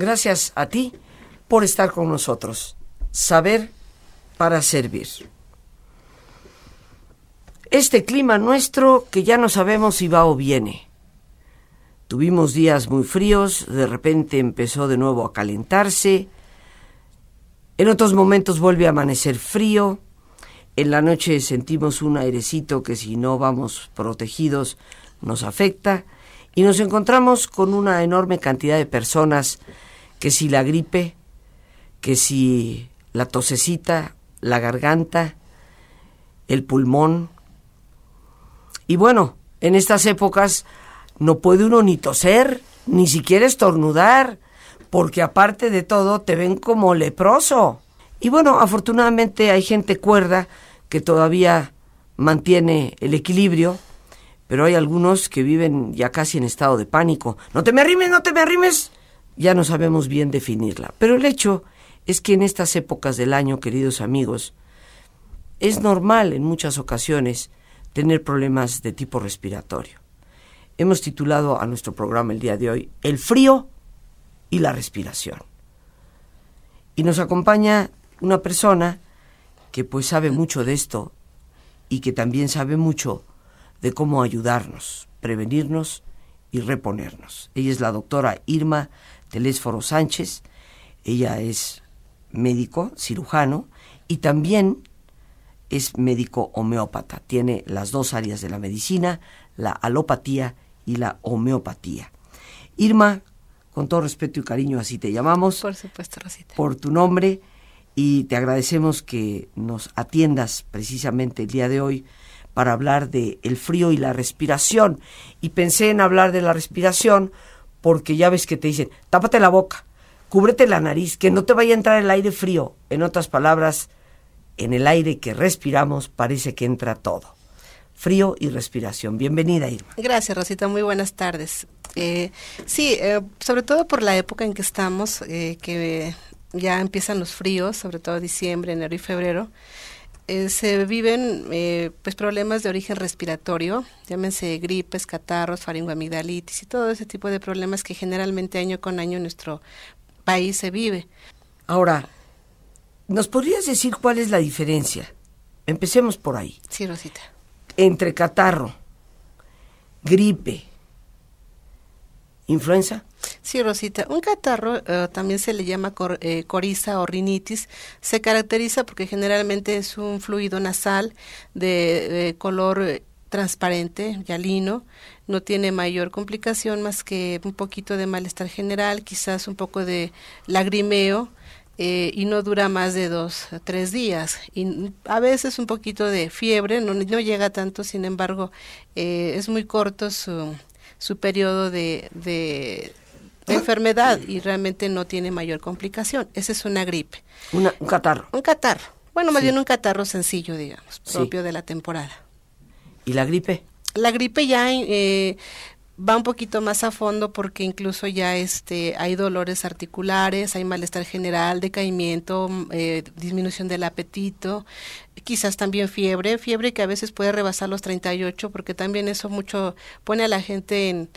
Gracias a ti por estar con nosotros. Saber para servir. Este clima nuestro que ya no sabemos si va o viene. Tuvimos días muy fríos, de repente empezó de nuevo a calentarse, en otros momentos vuelve a amanecer frío, en la noche sentimos un airecito que si no vamos protegidos nos afecta y nos encontramos con una enorme cantidad de personas que si la gripe, que si la tosecita, la garganta, el pulmón. Y bueno, en estas épocas no puede uno ni toser, ni siquiera estornudar, porque aparte de todo te ven como leproso. Y bueno, afortunadamente hay gente cuerda que todavía mantiene el equilibrio, pero hay algunos que viven ya casi en estado de pánico. No te me arrimes, no te me arrimes. Ya no sabemos bien definirla. Pero el hecho es que en estas épocas del año, queridos amigos, es normal en muchas ocasiones tener problemas de tipo respiratorio. Hemos titulado a nuestro programa el día de hoy El frío y la respiración. Y nos acompaña una persona que pues sabe mucho de esto y que también sabe mucho de cómo ayudarnos, prevenirnos y reponernos. Ella es la doctora Irma Telésforo Sánchez, ella es médico, cirujano y también es médico homeópata. Tiene las dos áreas de la medicina, la alopatía y la homeopatía. Irma, con todo respeto y cariño, así te llamamos. Por supuesto, Rosita. Por tu nombre y te agradecemos que nos atiendas precisamente el día de hoy para hablar de el frío y la respiración. Y pensé en hablar de la respiración porque ya ves que te dicen, tápate la boca, cúbrete la nariz, que no te vaya a entrar el aire frío. En otras palabras, en el aire que respiramos parece que entra todo. Frío y respiración. Bienvenida, Irma. Gracias, Rosita. Muy buenas tardes. Eh, sí, eh, sobre todo por la época en que estamos, eh, que ya empiezan los fríos, sobre todo diciembre, enero y febrero, eh, se viven eh, pues problemas de origen respiratorio, llámense gripes, catarros, faringoamigdalitis y todo ese tipo de problemas que generalmente año con año en nuestro país se vive. Ahora, ¿nos podrías decir cuál es la diferencia? Empecemos por ahí. Sí, Rosita. Entre catarro, gripe, influenza. Sí, Rosita. Un catarro eh, también se le llama eh, coriza o rinitis. Se caracteriza porque generalmente es un fluido nasal de, color eh, transparente, yalino. No tiene mayor complicación más que un poquito de malestar general, quizás un poco de lagrimeo. y no dura más de dos tres días. Y a veces un poquito de fiebre, no, no llega tanto, sin embargo, es muy corto su, su periodo de, enfermedad y realmente no tiene mayor complicación. Esa es una gripe. un catarro. Un catarro. Bueno, más bien un catarro sencillo, digamos, propio de la temporada. ¿Y la gripe? La gripe ya eh, va un poquito más a fondo porque incluso ya este hay dolores articulares, hay malestar general, decaimiento, eh, disminución del apetito, quizás también fiebre, fiebre que a veces puede rebasar los 38, porque también eso mucho pone a la gente en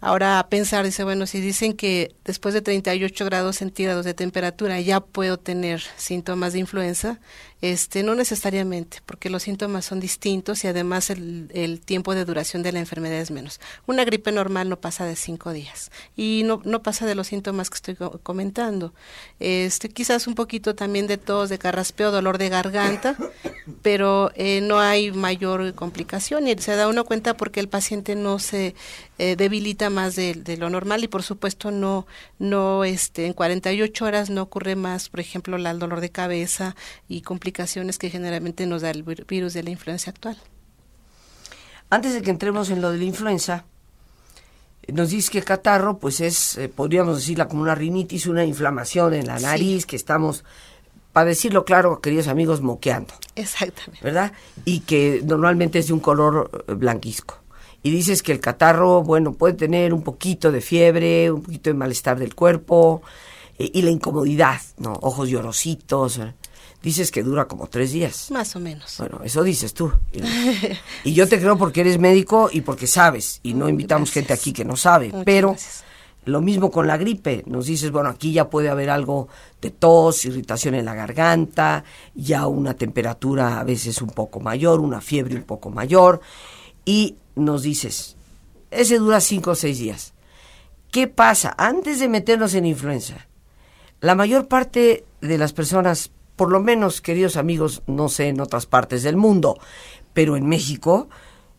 ahora a pensar, dice, bueno, si dicen que después de 38 grados centígrados de temperatura ya puedo tener síntomas de influenza, este, no necesariamente, porque los síntomas son distintos y además el, el tiempo de duración de la enfermedad es menos. Una gripe normal no pasa de cinco días y no, no pasa de los síntomas que estoy comentando. Este, quizás un poquito también de tos, de carraspeo, dolor de garganta, pero eh, no hay mayor complicación y se da uno cuenta porque el paciente no se eh, debilita más de, lo normal y por supuesto no no este en 48 horas no ocurre más por ejemplo el dolor de cabeza y complicaciones que generalmente nos da el virus de la influenza actual. Antes de que entremos en lo de la influenza nos dice que catarro pues es eh, podríamos decirla como una rinitis una inflamación en la nariz que estamos para decirlo claro, queridos amigos, moqueando. Exactamente. ¿Verdad? Y que normalmente es de un color eh, blanquisco. Y dices que el catarro, bueno, puede tener un poquito de fiebre, un poquito de malestar del cuerpo eh, y la incomodidad, ¿no? Ojos llorositos. ¿eh? Dices que dura como tres días. Más o menos. Bueno, eso dices tú. Y, yo te creo porque eres médico y porque sabes. Y no invitamos gente aquí que no sabe. pero Lo mismo con la gripe, nos dices, bueno, aquí ya puede haber algo de tos, irritación en la garganta, ya una temperatura a veces un poco mayor, una fiebre un poco mayor, y nos dices, ese dura cinco o seis días. ¿Qué pasa? Antes de meternos en influenza, la mayor parte de las personas, por lo menos, queridos amigos, no sé en otras partes del mundo, pero en México,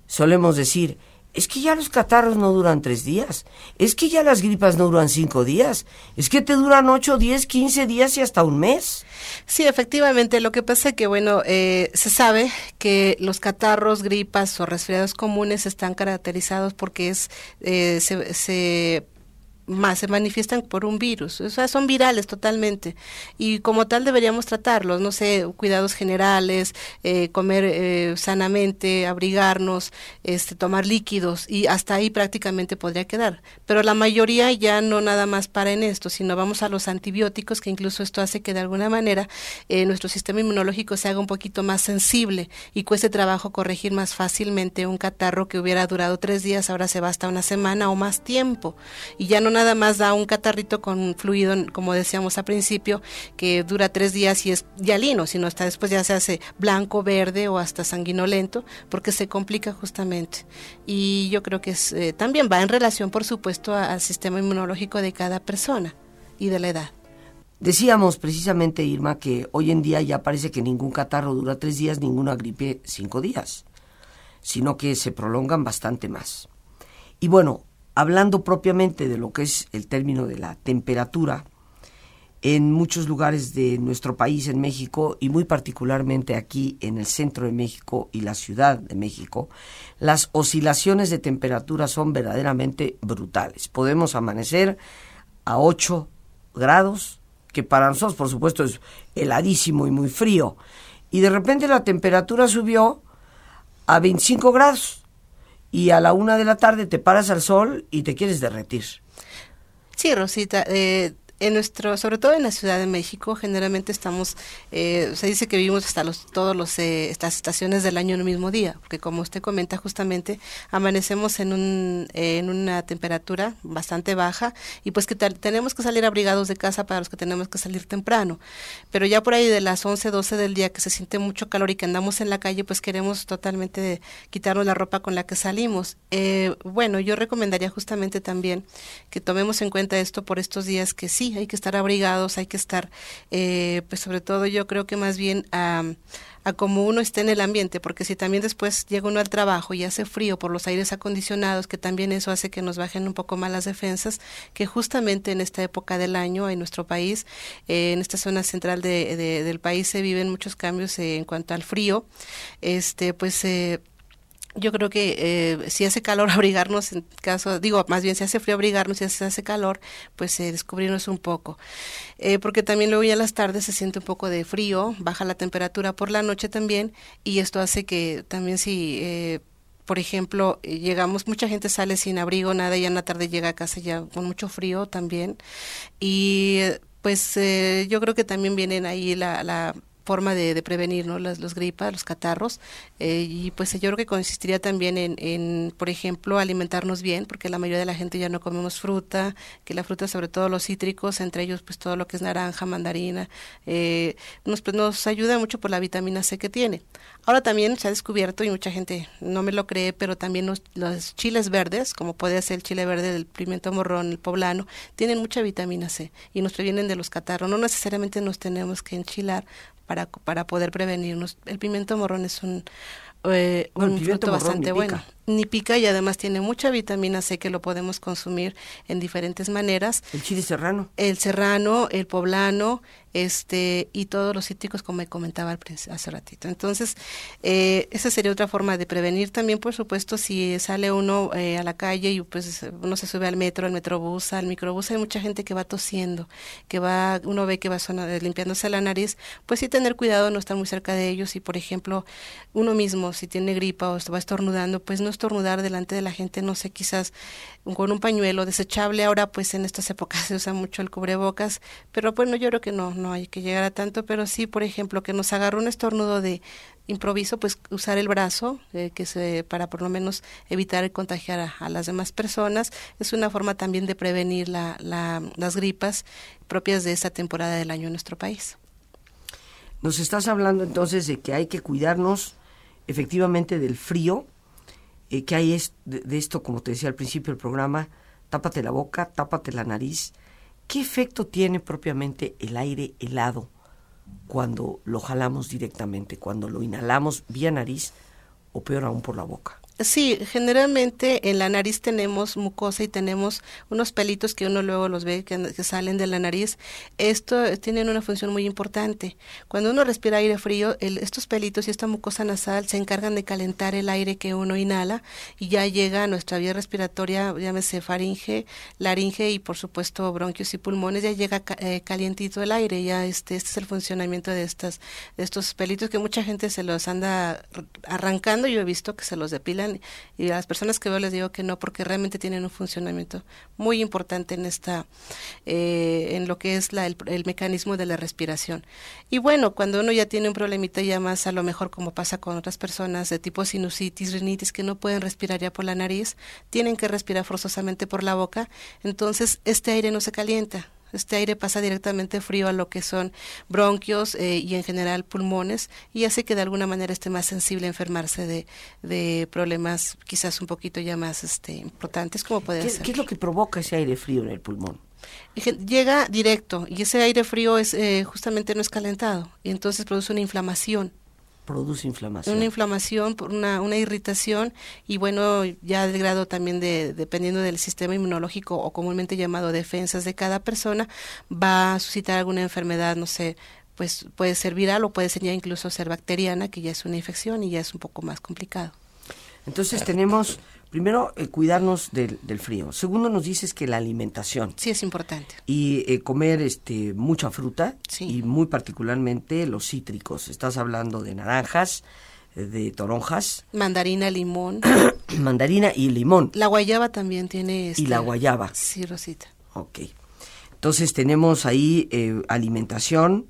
solemos decir, es que ya los catarros no duran tres días. Es que ya las gripas no duran cinco días. Es que te duran ocho, diez, quince días y hasta un mes. Sí, efectivamente. Lo que pasa es que, bueno, eh, se sabe que los catarros, gripas o resfriados comunes están caracterizados porque es eh, se, se más se manifiestan por un virus, o sea, son virales totalmente. Y como tal deberíamos tratarlos, no sé, cuidados generales, eh, comer eh, sanamente, abrigarnos, este, tomar líquidos y hasta ahí prácticamente podría quedar. Pero la mayoría ya no nada más para en esto, sino vamos a los antibióticos, que incluso esto hace que de alguna manera eh, nuestro sistema inmunológico se haga un poquito más sensible y cueste trabajo corregir más fácilmente un catarro que hubiera durado tres días, ahora se va hasta una semana o más tiempo. Y ya no nada más da un catarrito con fluido, como decíamos al principio, que dura tres días y es ya lino, sino hasta después ya se hace blanco, verde o hasta sanguinolento, porque se complica justamente. Y yo creo que eh, también va en relación, por supuesto, al sistema inmunológico de cada persona y de la edad. Decíamos precisamente, Irma, que hoy en día ya parece que ningún catarro dura tres días, ninguna gripe cinco días, sino que se prolongan bastante más. Y bueno, hablando propiamente de lo que es el término de la temperatura, en muchos lugares de nuestro país, en México, y muy particularmente aquí en el centro de México y la Ciudad de México, las oscilaciones de temperatura son verdaderamente brutales. Podemos amanecer a 8 grados, que para nosotros, por supuesto, es heladísimo y muy frío, y de repente la temperatura subió a 25 grados y a la una de la tarde te paras al sol y te quieres derretir. Sí, Rosita, eh, en nuestro, sobre todo en la Ciudad de México, generalmente estamos, eh, se dice que vivimos hasta los, todos los, eh, estas estaciones del año en el mismo día, porque como usted comenta justamente, amanecemos en, un, en una temperatura bastante baja y pues que tenemos que salir abrigados de casa para los que tenemos que salir temprano, pero ya por ahí de las 11, 12 del día que se siente mucho calor y que andamos en la calle, pues queremos totalmente quitarnos la ropa con la que salimos. Eh, bueno, yo recomendaría justamente también que tomemos en cuenta esto por estos días que sí, hay que estar abrigados, hay que estar, eh, pues sobre todo yo creo que más bien a, a como uno esté en el ambiente, porque si también después llega uno al trabajo y hace frío por los aires acondicionados, que también eso hace que nos bajen un poco más las defensas, que justamente en esta época del año en nuestro país, eh, en esta zona central de, del país se viven muchos cambios en cuanto al frío, este pues eh, yo creo que eh, si hace calor abrigarnos, en caso, digo, más bien si hace frío abrigarnos, si hace calor, pues eh, descubrirnos un poco. Eh, porque también luego ya las tardes se siente un poco de frío, baja la temperatura por la noche también, y esto hace que también si... Eh, por ejemplo, llegamos, mucha gente sale sin abrigo, nada, y en la tarde llega a casa ya con mucho frío también. Y pues eh, yo creo que también vienen ahí la, la forma de, prevenir los, gripas, los catarros. Eh, y pues yo creo que consistiría también en, por ejemplo, alimentarnos bien, porque la mayoría de la gente ya no comemos fruta, que la fruta, sobre todo los cítricos, entre ellos pues todo lo que es naranja, mandarina, eh, nos, pues, ayuda mucho por la vitamina C que tiene. Ahora también se ha descubierto, y mucha gente no me lo cree, pero también los, los chiles verdes, como puede ser el chile verde del pimiento morrón, el poblano, tienen mucha vitamina C y nos previenen de los catarros. No necesariamente nos tenemos que enchilar para, para poder prevenirnos. El pimiento morrón es un, eh, un fruto bastante bueno. Ni pica y además tiene mucha vitamina C que lo podemos consumir en diferentes maneras. El chile serrano. El serrano, el poblano, este y todos los cítricos como me comentaba hace ratito. Entonces, eh, esa sería otra forma de prevenir también, por supuesto, si sale uno eh, a la calle y pues uno se sube al metro, al metrobús, al microbús, hay mucha gente que va tosiendo, que va, uno ve que va limpiándose la nariz, pues sí tener cuidado, no estar muy cerca de ellos y, por ejemplo, uno mismo, si tiene gripa o va estornudando, pues no estornudar delante de la gente, no sé, quizás con un pañuelo desechable, ahora pues en estas épocas se usa mucho el cubrebocas, pero bueno, yo creo que no, no hay que llegar a tanto, pero sí, por ejemplo, que nos agarre un estornudo de improviso, pues usar el brazo, eh, que se, para por lo menos evitar contagiar a, las demás personas. Es una forma también de prevenir la, las gripas propias de esta temporada del año en nuestro país. Nos estás hablando entonces de que hay que cuidarnos efectivamente del frío, eh, que hay es, de, esto, como te decía al principio del programa, tápate la boca, tápate la nariz. ¿Qué efecto tiene propiamente el aire helado cuando lo jalamos directamente, cuando lo inhalamos vía nariz o peor aún por la boca? Sí, generalmente en la nariz tenemos mucosa y tenemos unos pelitos que uno luego los ve que, salen de la nariz. Esto tienen una función muy importante. Cuando uno respira aire frío, estos pelitos y esta mucosa nasal se encargan de calentar el aire que uno inhala y ya llega a nuestra vía respiratoria, llámese faringe, laringe y por supuesto bronquios y pulmones, ya llega eh, calientito el aire. Ya este, este es el funcionamiento de estas, de estos pelitos que mucha gente se los anda arrancando. Yo he visto que se los depilan y a las personas que veo les digo que no porque realmente tienen un funcionamiento muy importante en esta eh, en lo que es la, el, mecanismo de la respiración. Y bueno cuando uno ya tiene un problemita ya más a lo mejor como pasa con otras personas de tipo sinusitis rinitis que no pueden respirar ya por la nariz tienen que respirar forzosamente por la boca entonces este aire no se calienta este aire pasa directamente frío a lo que son bronquios eh, y en general pulmones y hace que de alguna manera esté más sensible a enfermarse de, de problemas quizás un poquito ya más este, importantes como puede ¿Qué, ser. ¿Qué es lo que provoca ese aire frío en el pulmón? Llega directo y ese aire frío es eh, justamente no es calentado y entonces produce una inflamación produce inflamación. Una inflamación, una, una irritación y bueno, ya del grado también de, dependiendo del sistema inmunológico o comúnmente llamado defensas de cada persona, va a suscitar alguna enfermedad, no sé, pues puede ser viral o puede ser ya incluso ser bacteriana, que ya es una infección y ya es un poco más complicado. Entonces tenemos Primero, eh, cuidarnos del, frío. Segundo, nos dices que la alimentación. Sí, es importante. Y eh, comer este, mucha fruta y muy particularmente los cítricos. Estás hablando de naranjas, eh, de toronjas. Mandarina, limón. Mandarina y limón. La guayaba también tiene... y la este, guayaba. Sí, Rosita. Ok. Entonces tenemos ahí alimentación,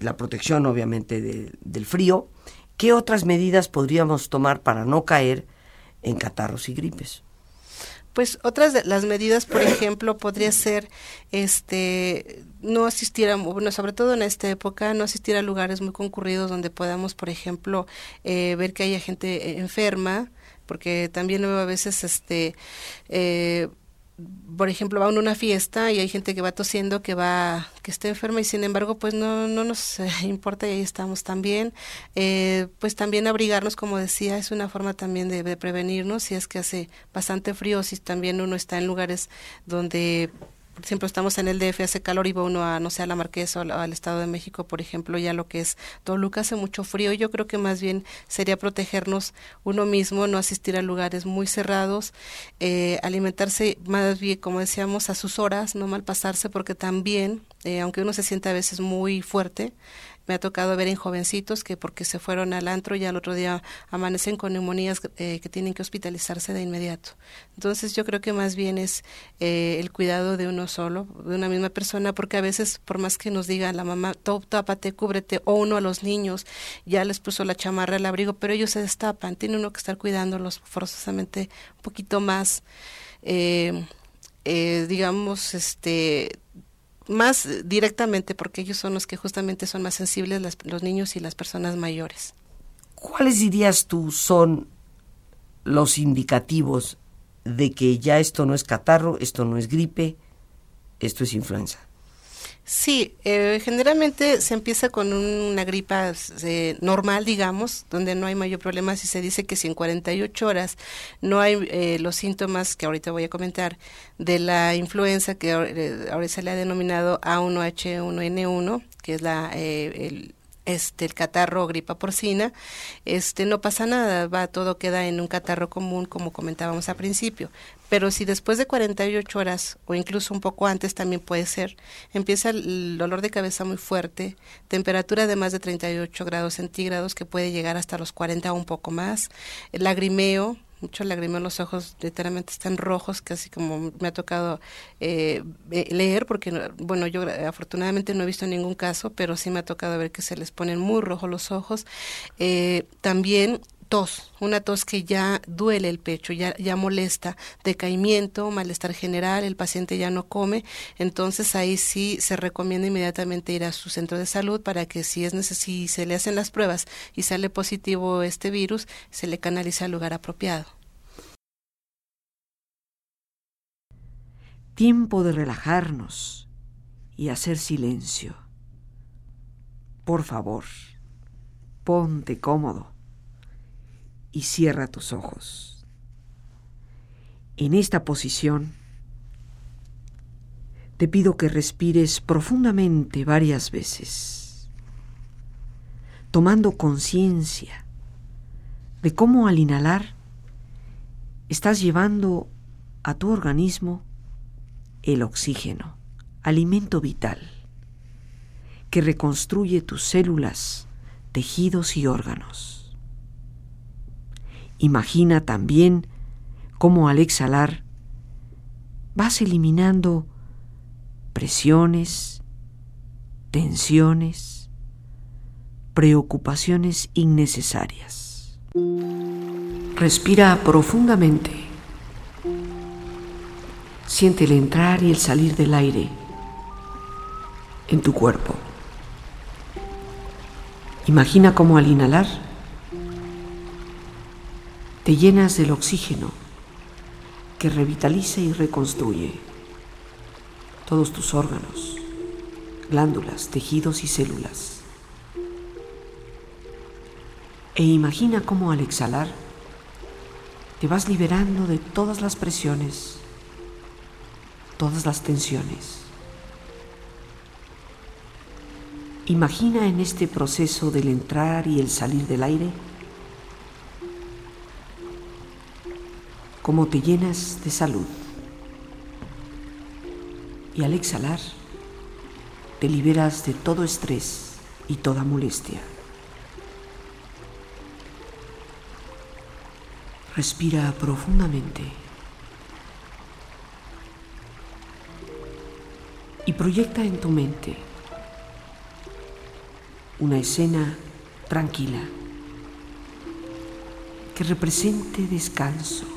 la protección obviamente del frío. ¿Qué otras medidas podríamos tomar para no caer en catarros y gripes. Pues otras de las medidas, por ejemplo, podría ser este no asistir a, bueno, sobre todo en esta época, no asistir a lugares muy concurridos donde podamos, por ejemplo, eh, ver que haya gente enferma, porque también a veces este eh, por ejemplo, va a una fiesta y hay gente que va tosiendo, que va, que está enferma y sin embargo, pues no, no nos importa y ahí estamos también. Eh, pues también abrigarnos, como decía, es una forma también de, de, prevenirnos si es que hace bastante frío, si también uno está en lugares donde por ejemplo, estamos en el DF, hace calor y va uno a, no sé, a la Marquesa o al Estado de México, por ejemplo, ya lo que es Toluca hace mucho frío. Yo creo que más bien sería protegernos uno mismo, no asistir a lugares muy cerrados, eh, alimentarse más bien, como decíamos, a sus horas, no mal pasarse, porque también, eh, aunque uno se sienta a veces muy fuerte, me ha tocado ver en jovencitos que porque se fueron al antro y al otro día amanecen con neumonías eh, que tienen que hospitalizarse de inmediato. Entonces yo creo que más bien es eh, el cuidado de uno solo, de una misma persona, porque a veces por más que nos diga la mamá, tápate, cúbrete, o uno a los niños ya les puso la chamarra, el abrigo, pero ellos se destapan, tiene uno que estar cuidándolos forzosamente un poquito más. Eh, digamos, este, más directamente porque ellos son los que justamente son más sensibles, los niños y las personas mayores. ¿Cuáles dirías tú son los indicativos de que ya esto no es catarro, esto no es gripe, esto es influenza? Sí, eh, generalmente se empieza con una gripa eh, normal, digamos, donde no hay mayor problema. Si se dice que si en 48 horas no hay eh, los síntomas que ahorita voy a comentar de la influenza, que ahora se le ha denominado A1H1N1, que es la, el este el catarro o gripa porcina, este no pasa nada, va todo queda en un catarro común como comentábamos al principio. Pero si después de 48 horas o incluso un poco antes también puede ser, empieza el dolor de cabeza muy fuerte, temperatura de más de 38 grados centígrados que puede llegar hasta los 40 o un poco más, el lagrimeo, mucho lagrimeo, los ojos literalmente están rojos, casi como me ha tocado eh, leer, porque, bueno, yo afortunadamente no he visto ningún caso, pero sí me ha tocado ver que se les ponen muy rojos los ojos. Eh, también tos, una tos que ya duele el pecho, ya, ya molesta, decaimiento, malestar general, el paciente ya no come, entonces ahí sí se recomienda inmediatamente ir a su centro de salud para que si es si se le hacen las pruebas y sale positivo este virus, se le canalice al lugar apropiado. Tiempo de relajarnos y hacer silencio. Por favor, ponte cómodo y cierra tus ojos. En esta posición, te pido que respires profundamente varias veces, tomando conciencia de cómo al inhalar estás llevando a tu organismo el oxígeno, alimento vital, que reconstruye tus células, tejidos y órganos. Imagina también cómo al exhalar vas eliminando presiones, tensiones, preocupaciones innecesarias. Respira profundamente. Siente el entrar y el salir del aire en tu cuerpo. Imagina cómo al inhalar te llenas del oxígeno que revitaliza y reconstruye todos tus órganos, glándulas, tejidos y células. E imagina cómo al exhalar te vas liberando de todas las presiones, todas las tensiones. Imagina en este proceso del entrar y el salir del aire cómo te llenas de salud. Y al exhalar, te liberas de todo estrés y toda molestia. Respira profundamente y proyecta en tu mente una escena tranquila que represente descanso,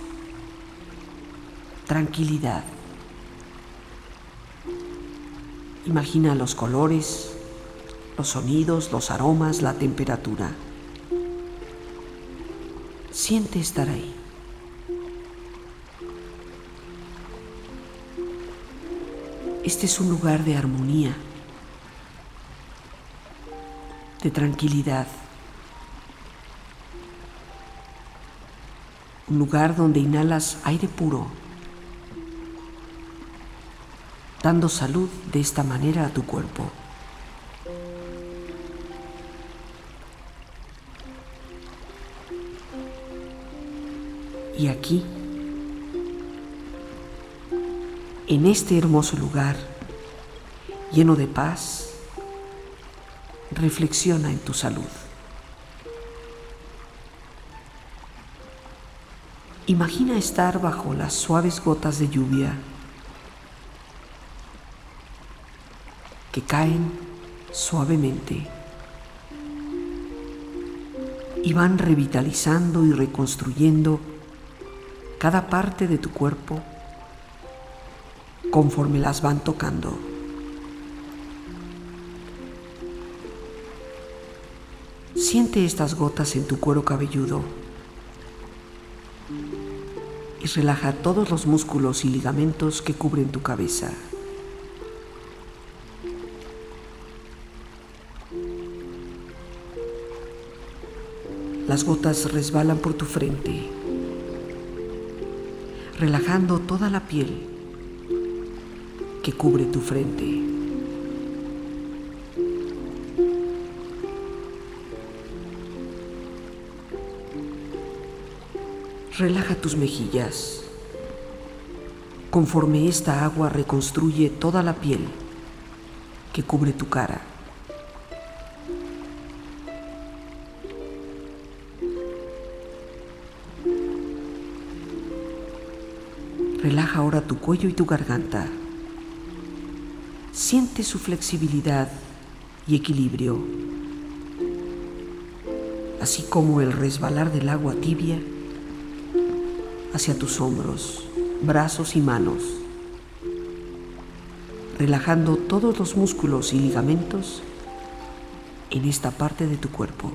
tranquilidad. Imagina los colores, los sonidos, los aromas, la temperatura. Siente estar ahí. Este es un lugar de armonía, de tranquilidad. Un lugar donde inhalas aire puro dando salud de esta manera a tu cuerpo. Y aquí, en este hermoso lugar, lleno de paz, reflexiona en tu salud. Imagina estar bajo las suaves gotas de lluvia caen suavemente y van revitalizando y reconstruyendo cada parte de tu cuerpo conforme las van tocando. Siente estas gotas en tu cuero cabelludo y relaja todos los músculos y ligamentos que cubren tu cabeza. Las gotas resbalan por tu frente, relajando toda la piel que cubre tu frente. Relaja tus mejillas conforme esta agua reconstruye toda la piel que cubre tu cara. Relaja ahora tu cuello y tu garganta. Siente su flexibilidad y equilibrio, así como el resbalar del agua tibia hacia tus hombros, brazos y manos, relajando todos los músculos y ligamentos en esta parte de tu cuerpo.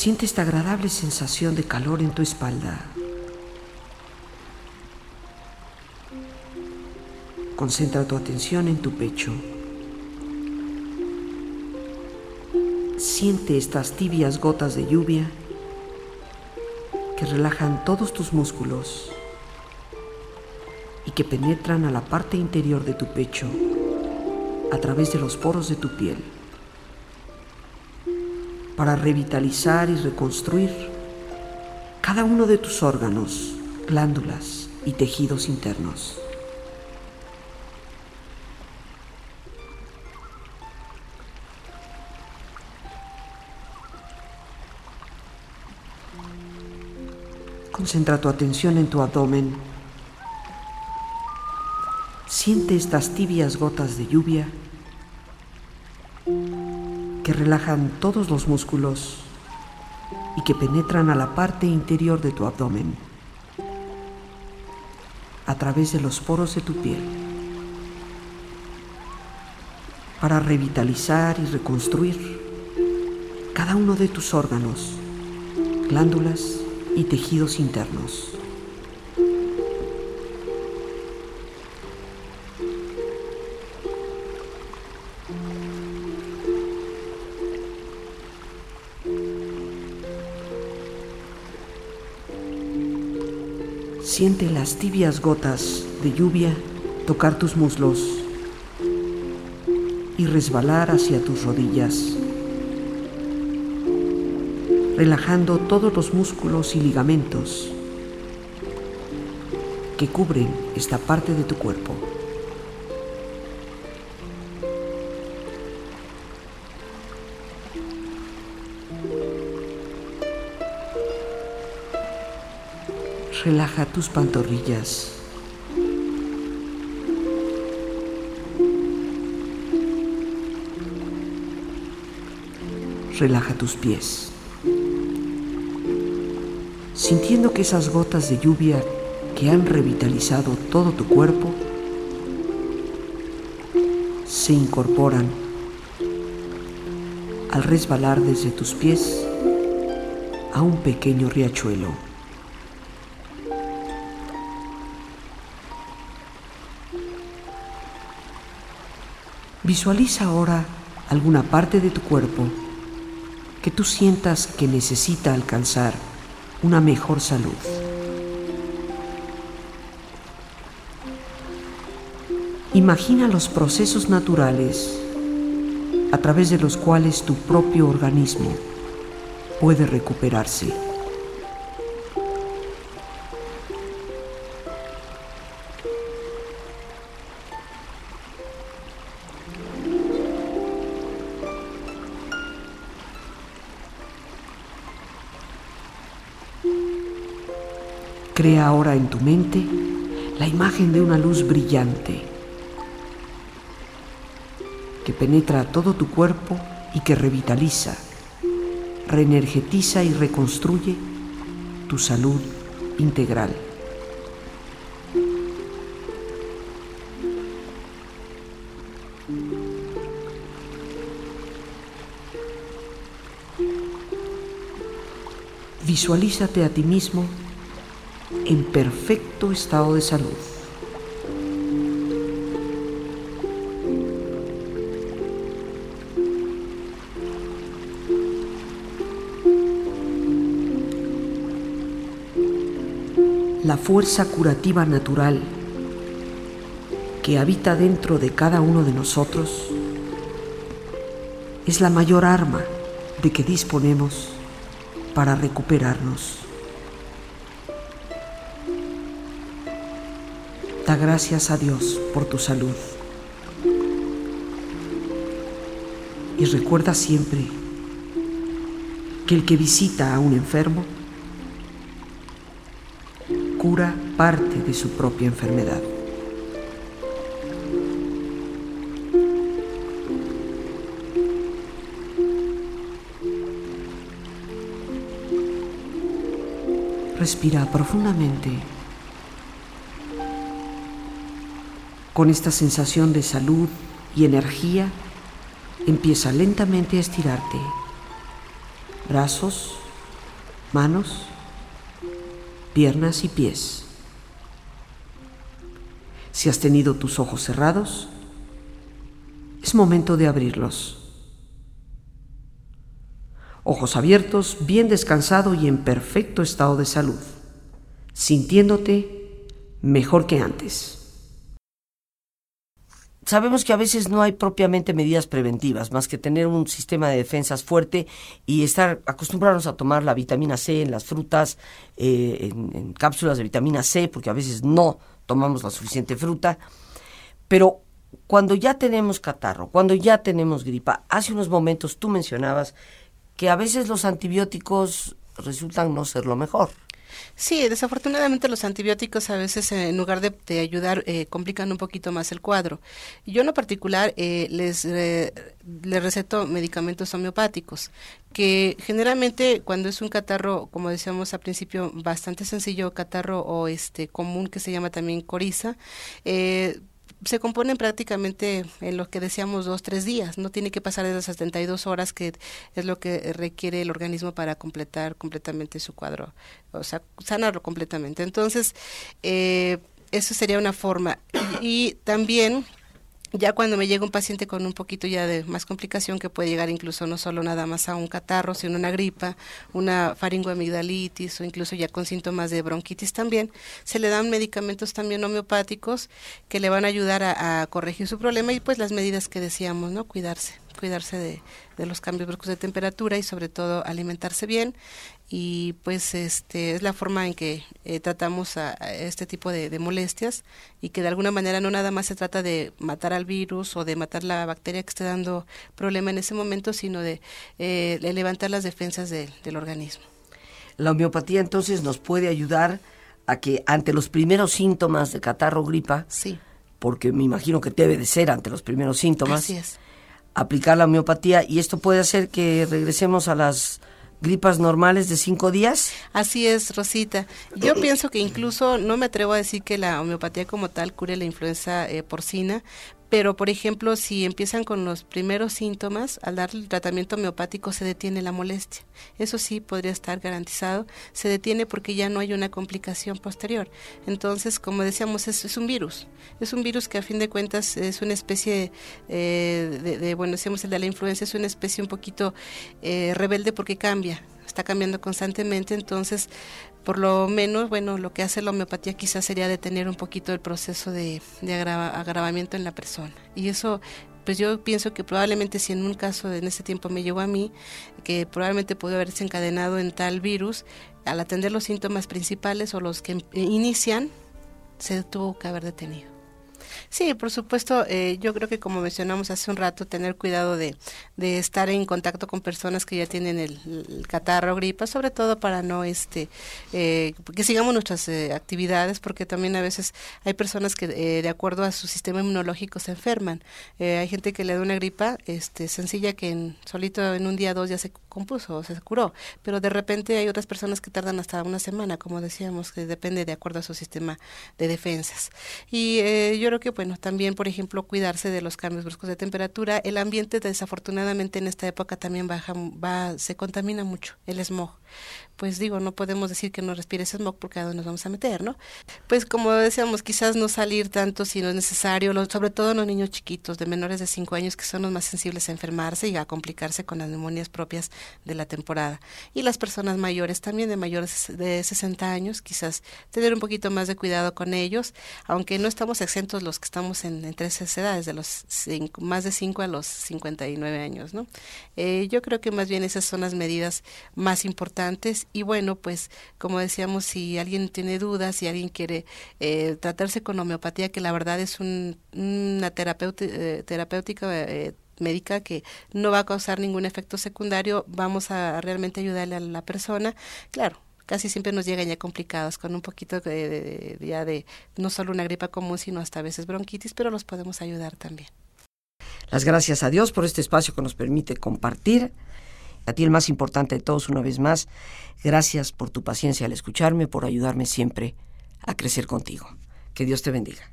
Siente esta agradable sensación de calor en tu espalda. Concentra tu atención en tu pecho. Siente estas tibias gotas de lluvia que relajan todos tus músculos y que penetran a la parte interior de tu pecho a través de los poros de tu piel para revitalizar y reconstruir cada uno de tus órganos, glándulas y tejidos internos. Concentra tu atención en tu abdomen. Siente estas tibias gotas de lluvia que relajan todos los músculos y que penetran a la parte interior de tu abdomen a través de los poros de tu piel para revitalizar y reconstruir cada uno de tus órganos, glándulas y tejidos internos. Siente las tibias gotas de lluvia tocar tus muslos y resbalar hacia tus rodillas, relajando todos los músculos y ligamentos que cubren esta parte de tu cuerpo. Relaja tus pantorrillas. Relaja tus pies. Sintiendo que esas gotas de lluvia que han revitalizado todo tu cuerpo se incorporan al resbalar desde tus pies a un pequeño riachuelo. Visualiza ahora alguna parte de tu cuerpo que tú sientas que necesita alcanzar una mejor salud. Imagina los procesos naturales a través de los cuales tu propio organismo puede recuperarse. Crea ahora en tu mente la imagen de una luz brillante que penetra todo tu cuerpo y que revitaliza, reenergetiza y reconstruye tu salud integral. Visualízate a ti mismo en perfecto estado de salud. La fuerza curativa natural que habita dentro de cada uno de nosotros es la mayor arma de que disponemos para recuperarnos. Da gracias a Dios por tu salud Y recuerda siempre que el que visita a un enfermo cura parte de su propia enfermedad. Respira profundamente con esta sensación de salud y energía. Empieza lentamente a estirarte. Brazos, manos, piernas y pies. Si has tenido tus ojos cerrados, es momento de abrirlos. Ojos abiertos, bien descansado y en perfecto estado de salud, sintiéndote mejor que antes. Sabemos que a veces no hay propiamente medidas preventivas, más que tener un sistema de defensas fuerte y estar acostumbrarnos a tomar la vitamina C en las frutas, eh, en, cápsulas de vitamina C, porque a veces no tomamos la suficiente fruta. Pero cuando ya tenemos catarro, cuando ya tenemos gripa, hace unos momentos tú mencionabas que a veces los antibióticos resultan no ser lo mejor. Sí, desafortunadamente los antibióticos a veces en lugar de, ayudar eh, complican un poquito más el cuadro. Yo en lo particular eh, les, les receto medicamentos homeopáticos que generalmente cuando es un catarro, como decíamos al principio, bastante sencillo, catarro o este común que se llama también coriza, eh, se componen prácticamente en lo que decíamos dos, tres días. No tiene que pasar de las 72 horas que es lo que requiere el organismo para completar completamente su cuadro, o sea, sanarlo completamente. Entonces, eh, eso sería una forma. y también ya cuando me llega un paciente con un poquito ya de más complicación, que puede llegar incluso no solo nada más a un catarro, sino una gripa, una faringoamigdalitis o incluso ya con síntomas de bronquitis también, se le dan medicamentos también homeopáticos que le van a ayudar a, a corregir su problema y pues las medidas que decíamos, ¿no? Cuidarse cuidarse de, de, los cambios bruscos de temperatura y sobre todo alimentarse bien y pues este es la forma en que eh, tratamos a, este tipo de, molestias y que de alguna manera no nada más se trata de matar al virus o de matar la bacteria que esté dando problema en ese momento sino de, eh, levantar las defensas del organismo. La homeopatía entonces nos puede ayudar a que ante los primeros síntomas de catarro gripa sí. porque me imagino que debe de ser ante los primeros síntomas Así es. aplicar la homeopatía y esto puede hacer que regresemos a las gripas normales de cinco días? Así es, Rosita. Yo pienso que incluso no me atrevo a decir que la homeopatía como tal cure la influenza eh, porcina, pero, por ejemplo, si empiezan con los primeros síntomas, al dar el tratamiento homeopático se detiene la molestia. Eso sí podría estar garantizado. Se detiene porque ya no hay una complicación posterior. Entonces, como decíamos, es, un virus. Es un virus que a fin de cuentas es una especie eh, de, bueno, decíamos el de la influenza, es una especie un poquito eh, rebelde porque cambia está cambiando constantemente, entonces por lo menos, bueno, lo que hace la homeopatía quizás sería detener un poquito el proceso de, agravamiento en la persona. Y eso, pues yo pienso que probablemente si en un caso en ese tiempo me llegó a mí, que probablemente pudo haberse encadenado en tal virus, al atender los síntomas principales o los que inician, se tuvo que haber detenido. Sí, por supuesto, eh, yo creo que como mencionamos hace un rato, tener cuidado de, de estar en contacto con personas que ya tienen el, catarro o gripa, sobre todo para no, este, eh, que sigamos nuestras eh, actividades, porque también a veces hay personas que de acuerdo a su sistema inmunológico se enferman. hay gente que le da una gripa este, sencilla que en, solito en un día dos ya se compuso o se curó, pero de repente hay otras personas que tardan hasta una semana, como decíamos, que depende de acuerdo a su sistema de defensas. Y yo creo que, bueno, también, por ejemplo, cuidarse de los cambios bruscos de temperatura. El ambiente, desafortunadamente, en esta época también baja, se contamina mucho, el smog pues digo, no podemos decir que no respires smog porque a dónde nos vamos a meter, ¿no? Pues como decíamos, quizás no salir tanto si no es necesario, sobre todo los niños chiquitos de menores de 5 años que son los más sensibles a enfermarse y a complicarse con las neumonías propias de la temporada. Y las personas mayores también de mayores de 60 años, quizás tener un poquito más de cuidado con ellos, aunque no estamos exentos los que estamos en, entre esas edades, de los más de 5 a los 59 años, ¿no? Eh, yo creo que más bien esas son las medidas más importantes y bueno, pues como decíamos, si alguien tiene dudas, si alguien quiere eh, tratarse con homeopatía, que la verdad es un, una terapéutica, eh, terapéutica eh, médica que no va a causar ningún efecto secundario, vamos a realmente ayudarle a la persona. Claro, casi siempre nos llegan ya complicados con un poquito de, ya de no solo una gripa común, sino hasta a veces bronquitis, pero los podemos ayudar también. Las gracias a Dios por este espacio que nos permite compartir. A ti el más importante de todos, una vez más, gracias por tu paciencia al escucharme, por ayudarme siempre a crecer contigo. Que Dios te bendiga.